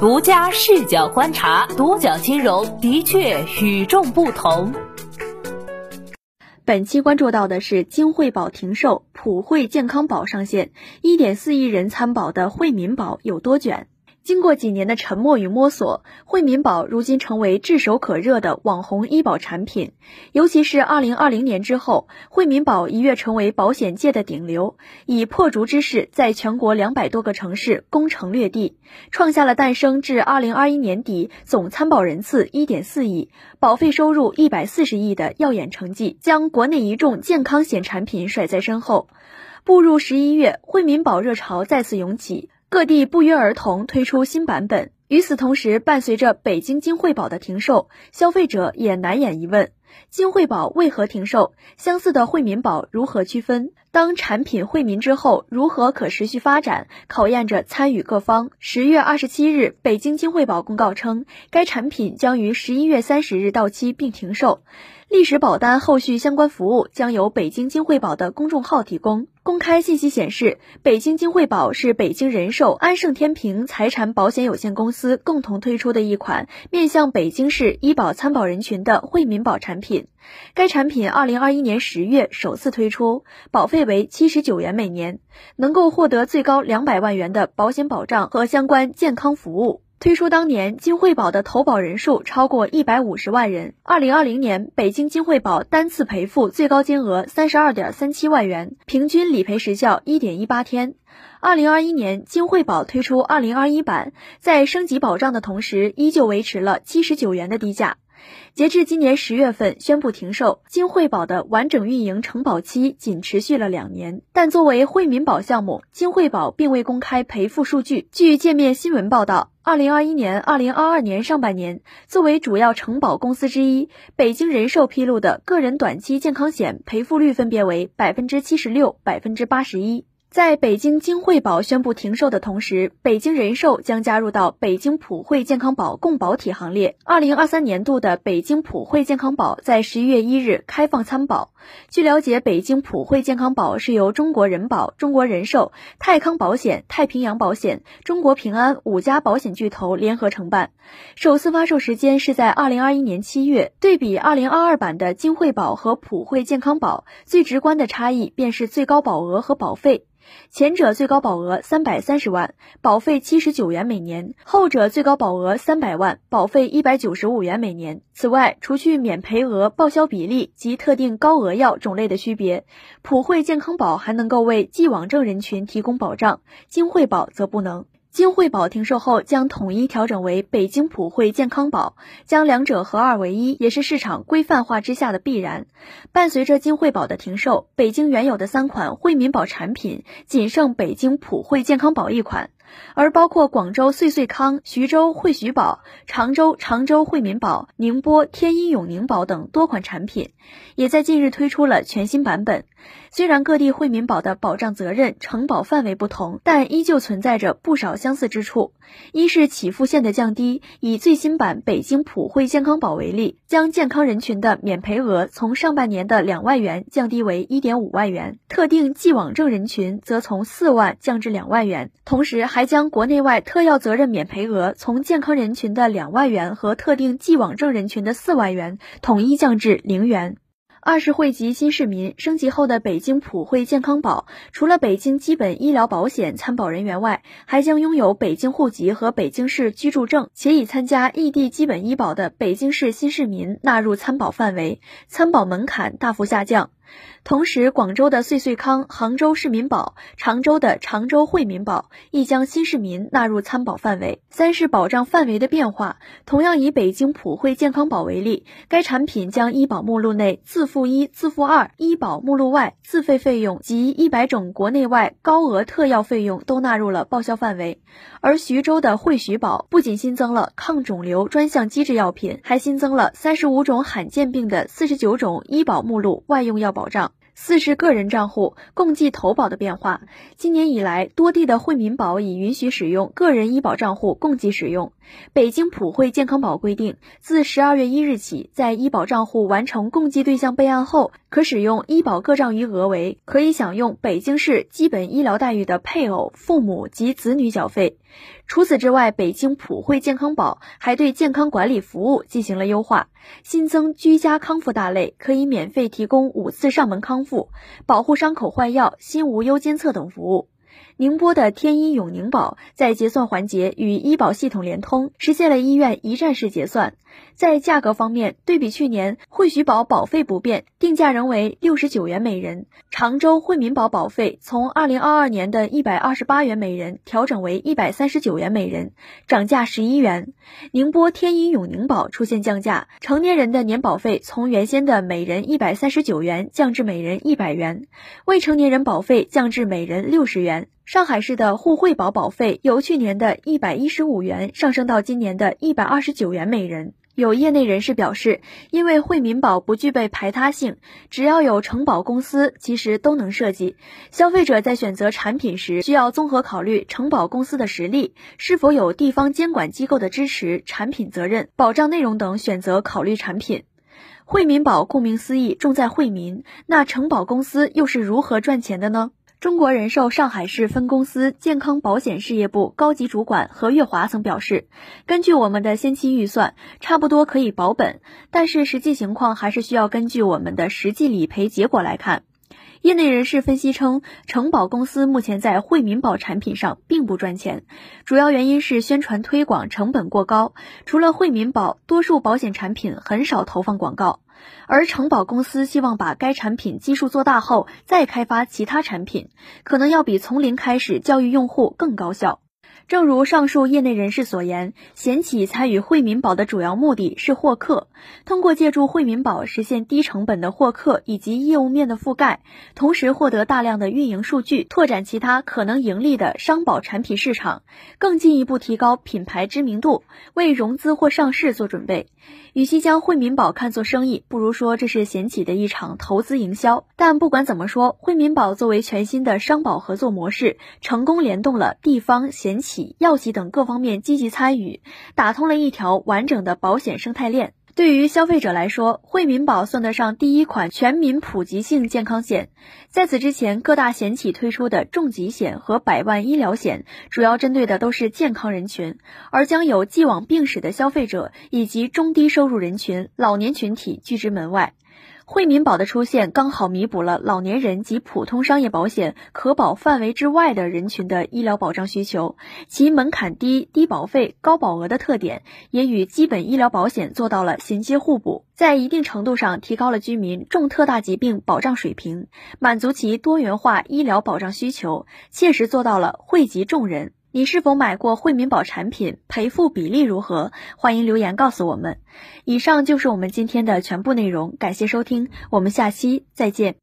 独家视角观察，独角金融的确与众不同。本期关注到的是金惠保停售，普惠健康宝上线，一点四亿人参保的惠民保有多卷？经过几年的沉默与摸索，惠民保如今成为炙手可热的网红医保产品。尤其是二零二零年之后，惠民保一跃成为保险界的顶流，以破竹之势在全国两百多个城市攻城略地，创下了诞生至二零二一年底总参保人次一点四亿、保费收入一百四十亿的耀眼成绩，将国内一众健康险产品甩在身后。步入十一月，惠民保热潮再次涌起。各地不约而同推出新版本。与此同时，伴随着北京金惠宝的停售，消费者也难掩疑问：金惠宝为何停售？相似的惠民保如何区分？当产品惠民之后，如何可持续发展，考验着参与各方。十月二十七日，北京金惠宝公告称，该产品将于十一月三十日到期并停售，历史保单后续相关服务将由北京金惠宝的公众号提供。公开信息显示，北京金惠保是北京人寿安盛天平财产保险有限公司共同推出的一款面向北京市医保参保人群的惠民保产品。该产品二零二一年十月首次推出，保费为七十九元每年，能够获得最高两百万元的保险保障和相关健康服务。推出当年，金惠保的投保人数超过一百五十万人。二零二零年，北京金惠保单次赔付最高金额三十二点三七万元，平均理赔时效一点一八天。二零二一年，金惠保推出二零二一版，在升级保障的同时，依旧维持了七十九元的低价。截至今年十月份宣布停售，金惠保的完整运营承保期仅持续了两年。但作为惠民保项目，金惠保并未公开赔付数据。据界面新闻报道，二零二一年、二零二二年上半年，作为主要承保公司之一，北京人寿披露的个人短期健康险赔付率分别为百分之七十六、百分之八十一。在北京金惠保宣布停售的同时，北京人寿将加入到北京普惠健康保共保体行列。二零二三年度的北京普惠健康保在十一月一日开放参保。据了解，北京普惠健康保是由中国人保、中国人寿、泰康保险、太平洋保险、中国平安五家保险巨头联合承办。首次发售时间是在二零二一年七月。对比二零二二版的金惠保和普惠健康保，最直观的差异便是最高保额和保费。前者最高保额三百三十万，保费七十九元每年；后者最高保额三百万，保费一百九十五元每年。此外，除去免赔额、报销比例及特定高额药种类的区别，普惠健康保还能够为既往症人群提供保障，金惠保则不能。金惠保停售后将统一调整为北京普惠健康保，将两者合二为一，也是市场规范化之下的必然。伴随着金惠保的停售，北京原有的三款惠民保产品仅剩北京普惠健康保一款。而包括广州穗穗康、徐州惠徐宝、常州常州惠民保、宁波天一永宁保等多款产品，也在近日推出了全新版本。虽然各地惠民保的保障责任、承保范围不同，但依旧存在着不少相似之处。一是起付线的降低，以最新版北京普惠健康宝为例，将健康人群的免赔额从上半年的两万元降低为一点五万元，特定既往症人群则从四万降至两万元，同时还。还将国内外特要责任免赔额从健康人群的两万元和特定既往症人群的四万元统一降至零元。二是惠及新市民，升级后的北京普惠健康宝，除了北京基本医疗保险参保人员外，还将拥有北京户籍和北京市居住证，且已参加异地基本医保的北京市新市民纳入参保范围，参保门槛大幅下降。同时，广州的穗穗康、杭州市民保、常州的常州惠民保亦将新市民纳入参保范围。三是保障范围的变化，同样以北京普惠健康保为例，该产品将医保目录内自付一、自付二、医保目录外自费费用及一百种国内外高额特药费用都纳入了报销范围。而徐州的惠徐保不仅新增了抗肿瘤专项机制药品，还新增了三十五种罕见病的四十九种医保目录外用药保障。四是个人账户共计投保的变化。今年以来，多地的惠民保已允许使用个人医保账户共计使用。北京普惠健康保规定，自十二月一日起，在医保账户完成共计对象备案后，可使用医保各账余额为可以享用北京市基本医疗待遇的配偶、父母及子女缴费。除此之外，北京普惠健康宝还对健康管理服务进行了优化，新增居家康复大类，可以免费提供五次上门康复、保护伤口换药、心无忧监测等服务。宁波的天医永宁保在结算环节与医保系统联通，实现了医院一站式结算。在价格方面，对比去年，惠许保保费不变，定价仍为六十九元每人。常州惠民保保费从二零二二年的一百二十八元每人调整为一百三十九元每人，涨价十一元。宁波天一永宁保出现降价，成年人的年保费从原先的每人一百三十九元降至每人一百元，未成年人保费降至每人六十元。上海市的互惠保保费由去年的一百一十五元上升到今年的一百二十九元每人。有业内人士表示，因为惠民保不具备排他性，只要有承保公司，其实都能设计。消费者在选择产品时，需要综合考虑承保公司的实力、是否有地方监管机构的支持、产品责任、保障内容等，选择考虑产品。惠民保顾名思义，重在惠民，那承保公司又是如何赚钱的呢？中国人寿上海市分公司健康保险事业部高级主管何月华曾表示，根据我们的先期预算，差不多可以保本，但是实际情况还是需要根据我们的实际理赔结果来看。业内人士分析称，承保公司目前在惠民保产品上并不赚钱，主要原因是宣传推广成本过高。除了惠民保，多数保险产品很少投放广告，而承保公司希望把该产品基数做大后再开发其他产品，可能要比从零开始教育用户更高效。正如上述业内人士所言，险企参与惠民保的主要目的是获客，通过借助惠民保实现低成本的获客以及业务面的覆盖，同时获得大量的运营数据，拓展其他可能盈利的商保产品市场，更进一步提高品牌知名度，为融资或上市做准备。与其将惠民保看作生意，不如说这是险企的一场投资营销。但不管怎么说，惠民保作为全新的商保合作模式，成功联动了地方险企药企等各方面积极参与，打通了一条完整的保险生态链。对于消费者来说，惠民保算得上第一款全民普及性健康险。在此之前，各大险企推出的重疾险和百万医疗险，主要针对的都是健康人群，而将有既往病史的消费者以及中低收入人群、老年群体拒之门外。惠民保的出现，刚好弥补了老年人及普通商业保险可保范围之外的人群的医疗保障需求。其门槛低、低保费、高保额的特点，也与基本医疗保险做到了衔接互补，在一定程度上提高了居民重特大疾病保障水平，满足其多元化医疗保障需求，切实做到了惠及众人。你是否买过惠民保产品？赔付比例如何？欢迎留言告诉我们。以上就是我们今天的全部内容，感谢收听，我们下期再见。